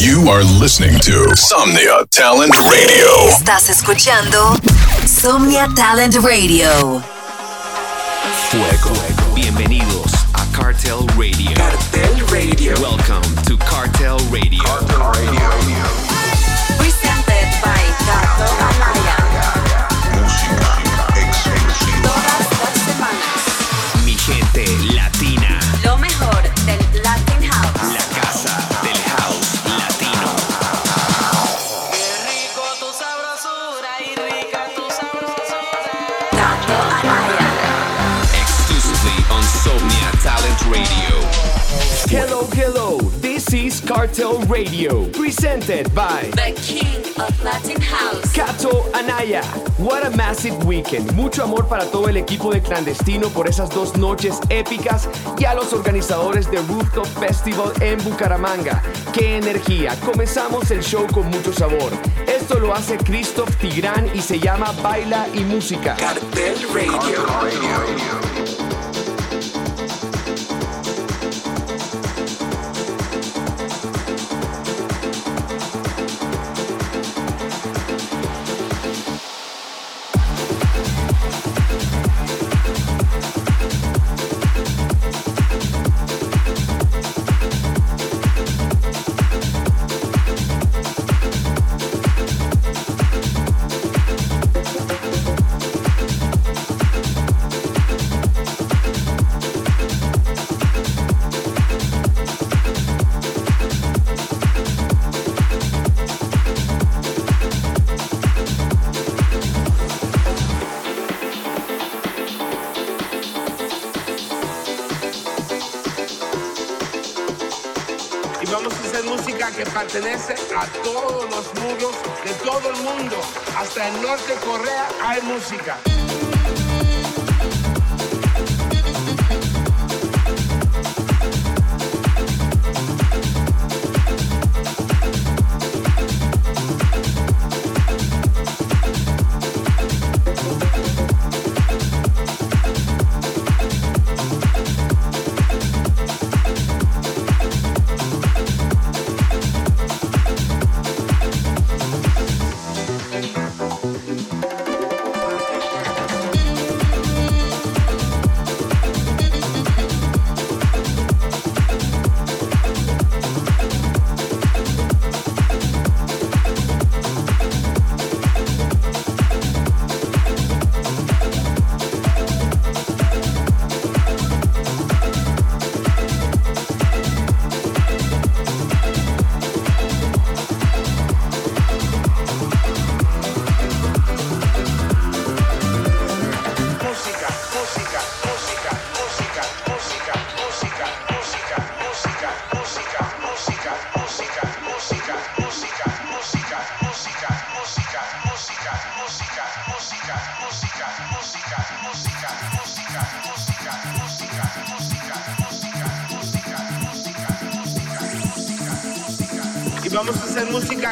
You are listening to Somnia Talent Radio. Estás escuchando Somnia Talent Radio. Fuego. Bienvenidos a Cartel Radio. Cartel Radio. Welcome to Cartel Radio. Cartel Cartel Radio, presented by The King of Latin House, Cato Anaya. What a massive weekend. Mucho amor para todo el equipo de Clandestino por esas dos noches épicas y a los organizadores de Rooftop Festival en Bucaramanga. ¡Qué energía! Comenzamos el show con mucho sabor. Esto lo hace Christoph Tigrán y se llama Baila y Música. Cartel Radio. música que pertenece a todos los mundos de todo el mundo. Hasta el norte Corea hay música.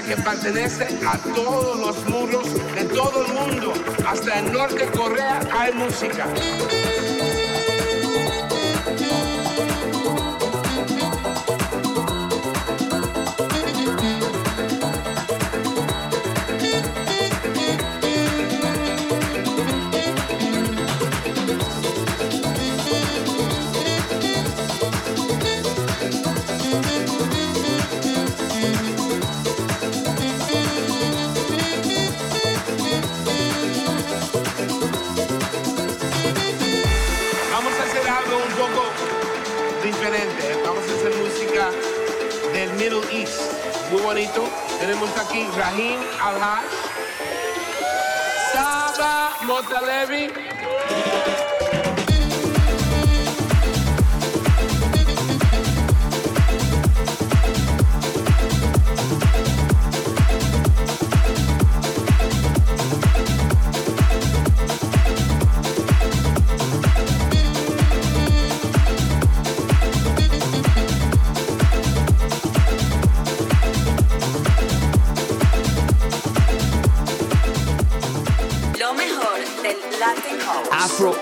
que pertenece a todos los muros de todo el mundo. Hasta el norte de Corea hay música. Ibrahim al Saba Motalevi.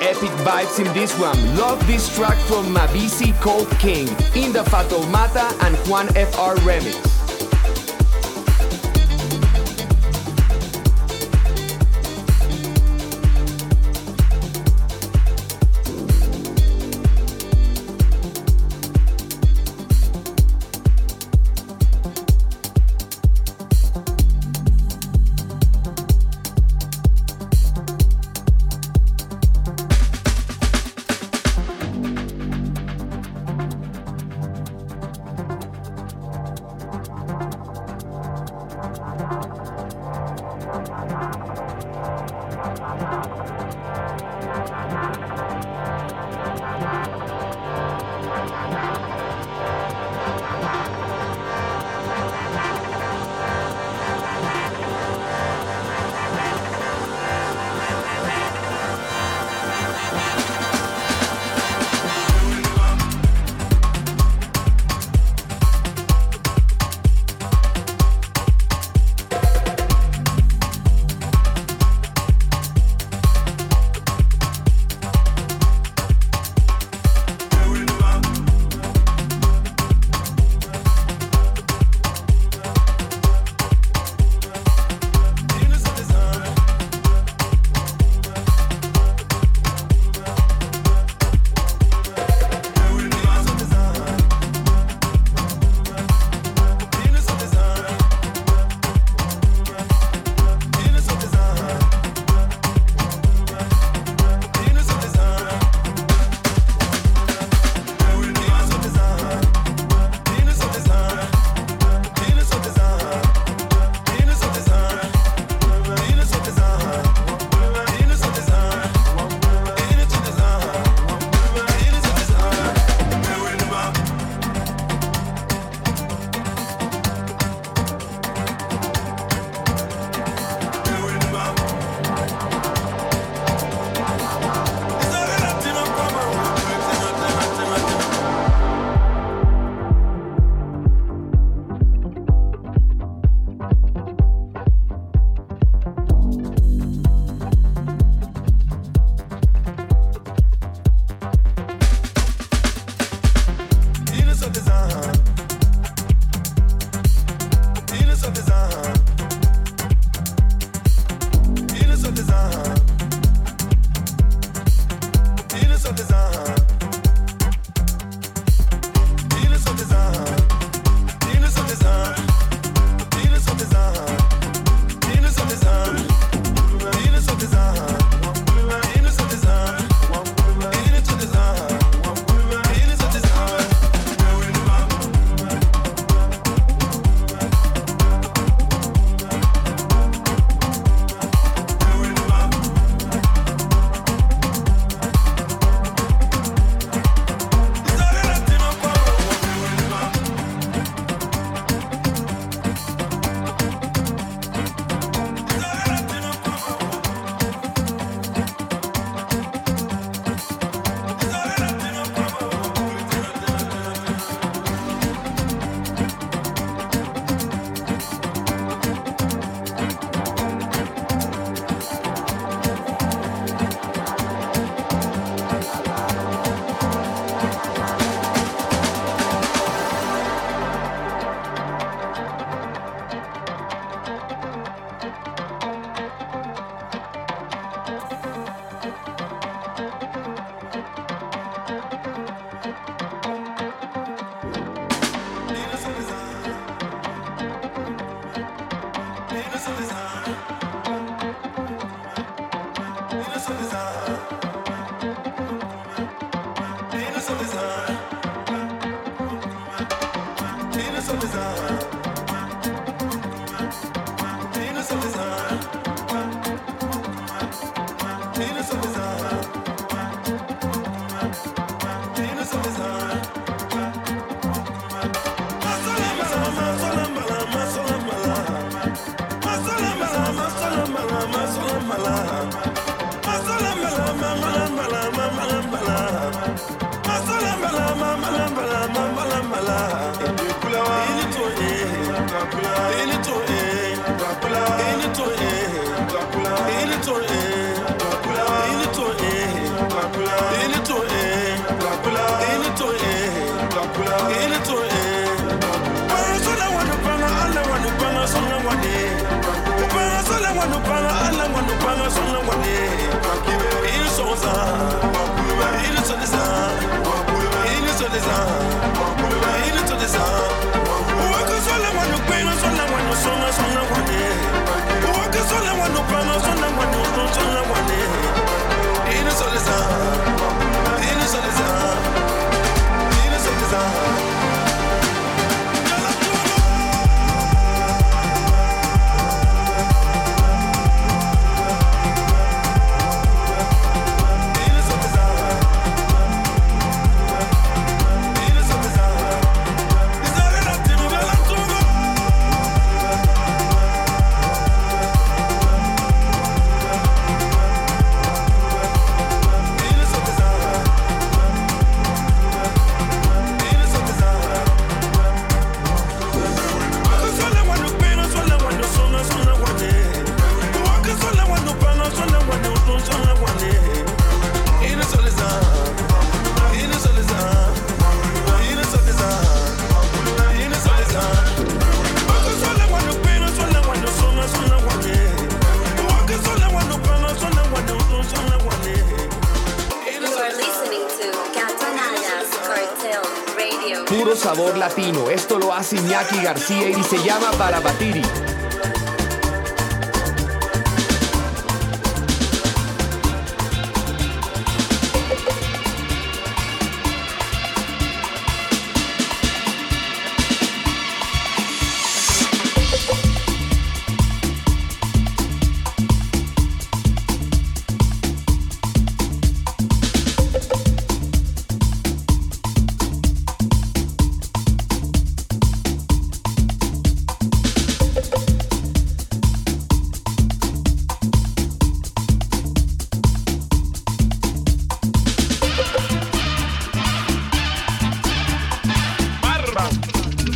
epic vibes in this one. Love this track from Mabisi Cold King in the Fatomata and Juan FR remix. Sola, bueno, para no sonar latino. Esto lo hace Iñaki García y se llama Barabatiri.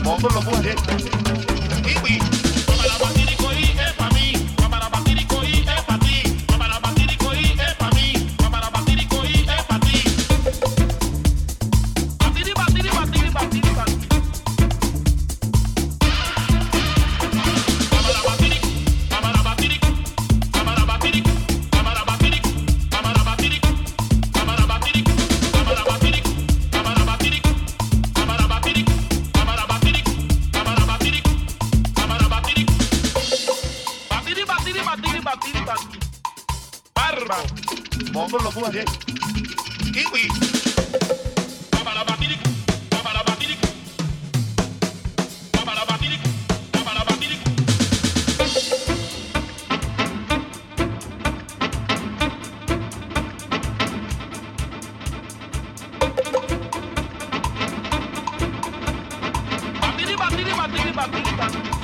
Mombolo Bunde, Iwi. Música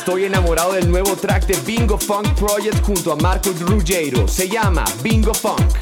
Estoy enamorado del nuevo track de Bingo Funk Project junto a Marco Ruggiero. Se llama Bingo Funk.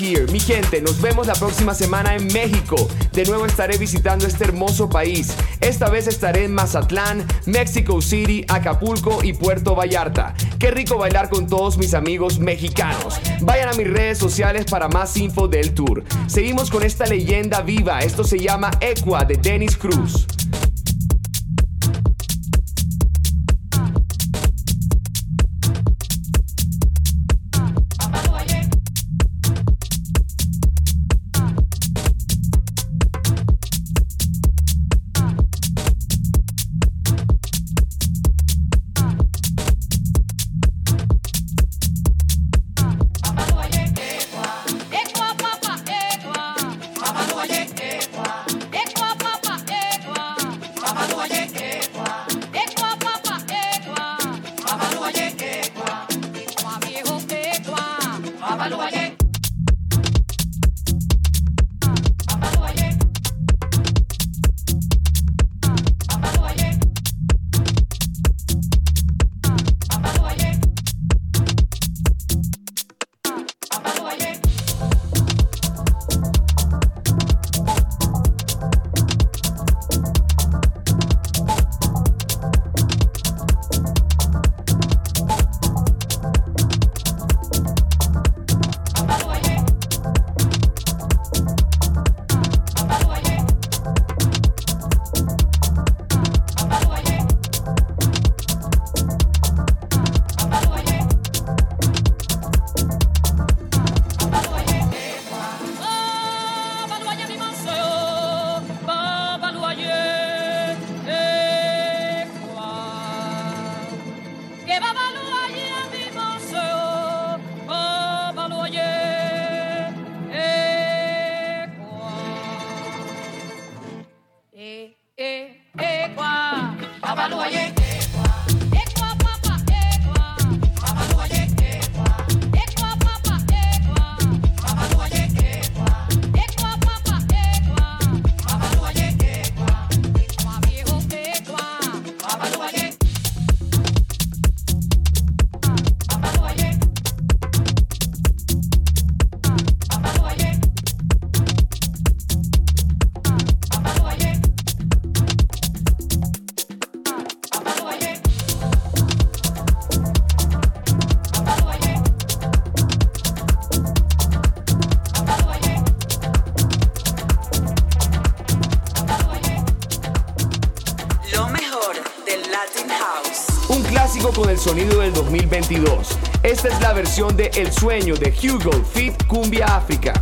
Mi gente, nos vemos la próxima semana en México. De nuevo estaré visitando este hermoso país. Esta vez estaré en Mazatlán, Mexico City, Acapulco y Puerto Vallarta. Qué rico bailar con todos mis amigos mexicanos. Vayan a mis redes sociales para más info del tour. Seguimos con esta leyenda viva. Esto se llama Equa de Dennis Cruz. pas loyer. El sueño de Hugo Fit Cumbia África.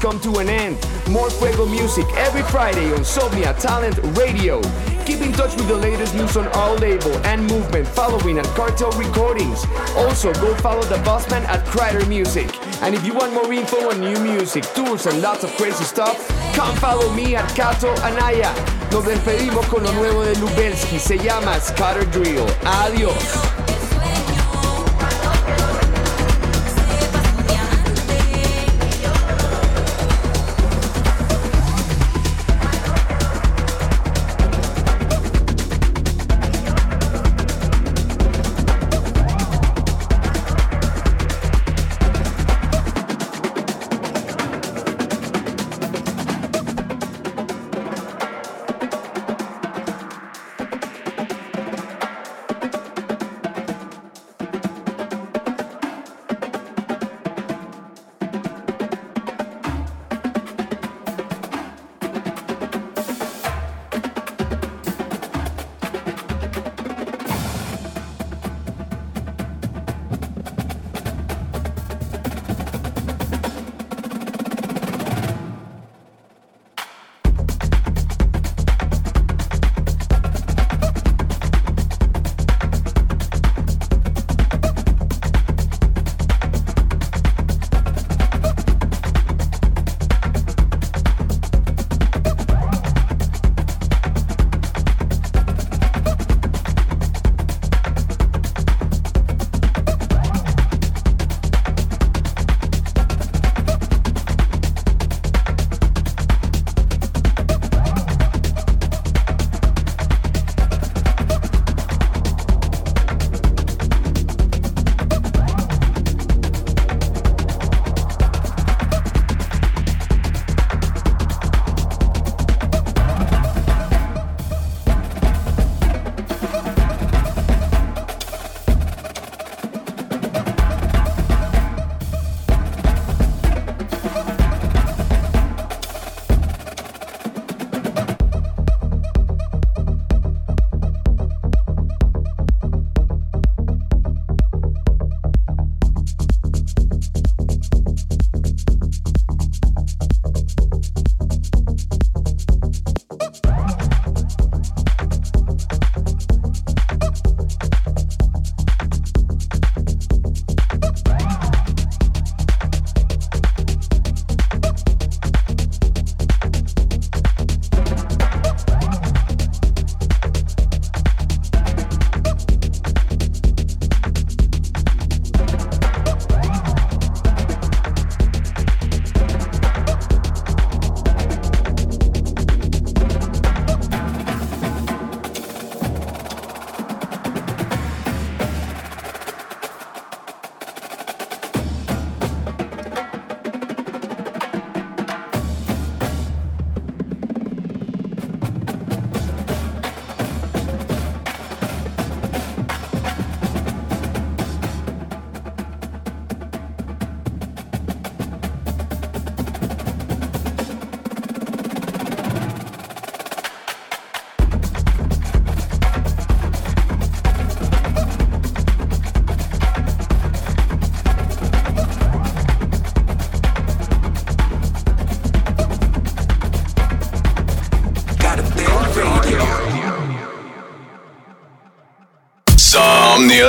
come to an end. More Fuego music every Friday on Somnia Talent Radio. Keep in touch with the latest news on our label and movement following at Cartel Recordings. Also, go follow the Bossman at Crider Music. And if you want more info on new music, tours, and lots of crazy stuff, come follow me at Kato Anaya. Nos despedimos con lo nuevo de Lubelski. Se llama Scatter Drill. Adiós.